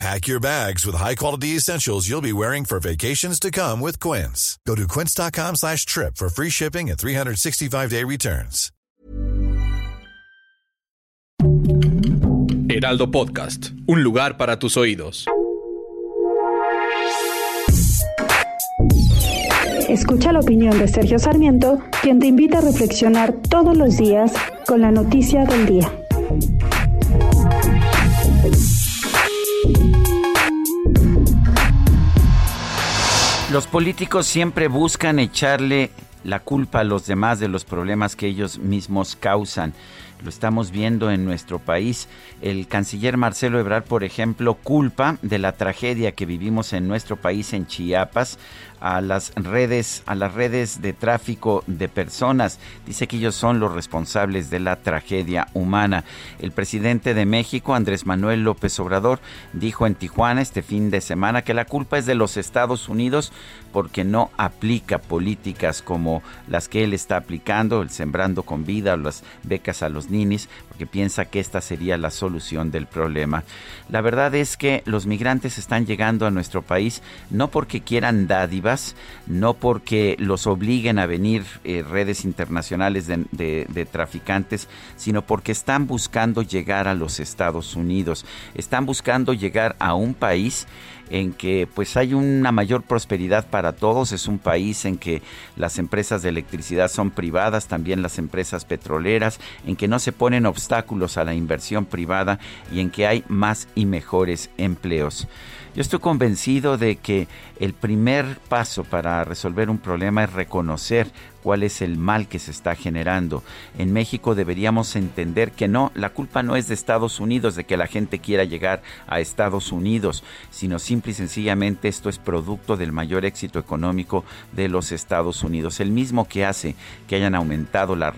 Pack your bags with high-quality essentials you'll be wearing for vacations to come with Quince. Go to quince.com slash trip for free shipping and 365-day returns. Heraldo Podcast, un lugar para tus oídos. Escucha la opinión de Sergio Sarmiento, quien te invita a reflexionar todos los días con la noticia del día. Los políticos siempre buscan echarle la culpa a los demás de los problemas que ellos mismos causan. Lo estamos viendo en nuestro país. El canciller Marcelo Ebrard, por ejemplo, culpa de la tragedia que vivimos en nuestro país en Chiapas a las redes a las redes de tráfico de personas. Dice que ellos son los responsables de la tragedia humana. El presidente de México, Andrés Manuel López Obrador, dijo en Tijuana este fin de semana que la culpa es de los Estados Unidos porque no aplica políticas como las que él está aplicando, el sembrando con vida las becas a los ninis, porque piensa que esta sería la solución del problema. La verdad es que los migrantes están llegando a nuestro país no porque quieran dádivas, no porque los obliguen a venir eh, redes internacionales de, de traficantes, sino porque están buscando llegar a los Estados Unidos, están buscando llegar a un país en que pues hay una mayor prosperidad para todos, es un país en que las empresas de electricidad son privadas, también las empresas petroleras, en que no se ponen obstáculos a la inversión privada y en que hay más y mejores empleos. Yo estoy convencido de que el primer paso para resolver un problema es reconocer cuál es el mal que se está generando. En México deberíamos entender que no, la culpa no es de Estados Unidos, de que la gente quiera llegar a Estados Unidos, sino simple y sencillamente esto es producto del mayor éxito económico de los Estados Unidos, el mismo que hace que hayan aumentado las,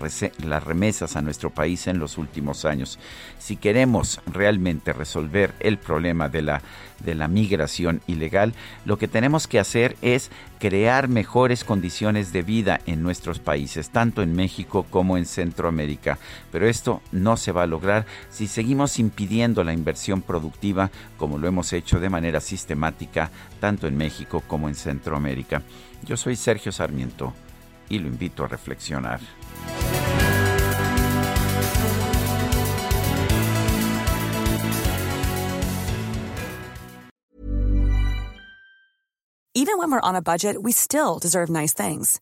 remesas a nuestro país en los últimos años. Si queremos realmente resolver el problema de la, de la migración ilegal, lo que tenemos que hacer es crear mejores condiciones de vida en nuestros países, tanto en México como en Centroamérica. Pero esto no se va a lograr si seguimos impidiendo la inversión productiva como lo hemos hecho de manera sistemática tanto en México como en Centroamérica. Yo soy Sergio Sarmiento y lo invito a reflexionar. Even when we're on a budget, we still deserve nice things.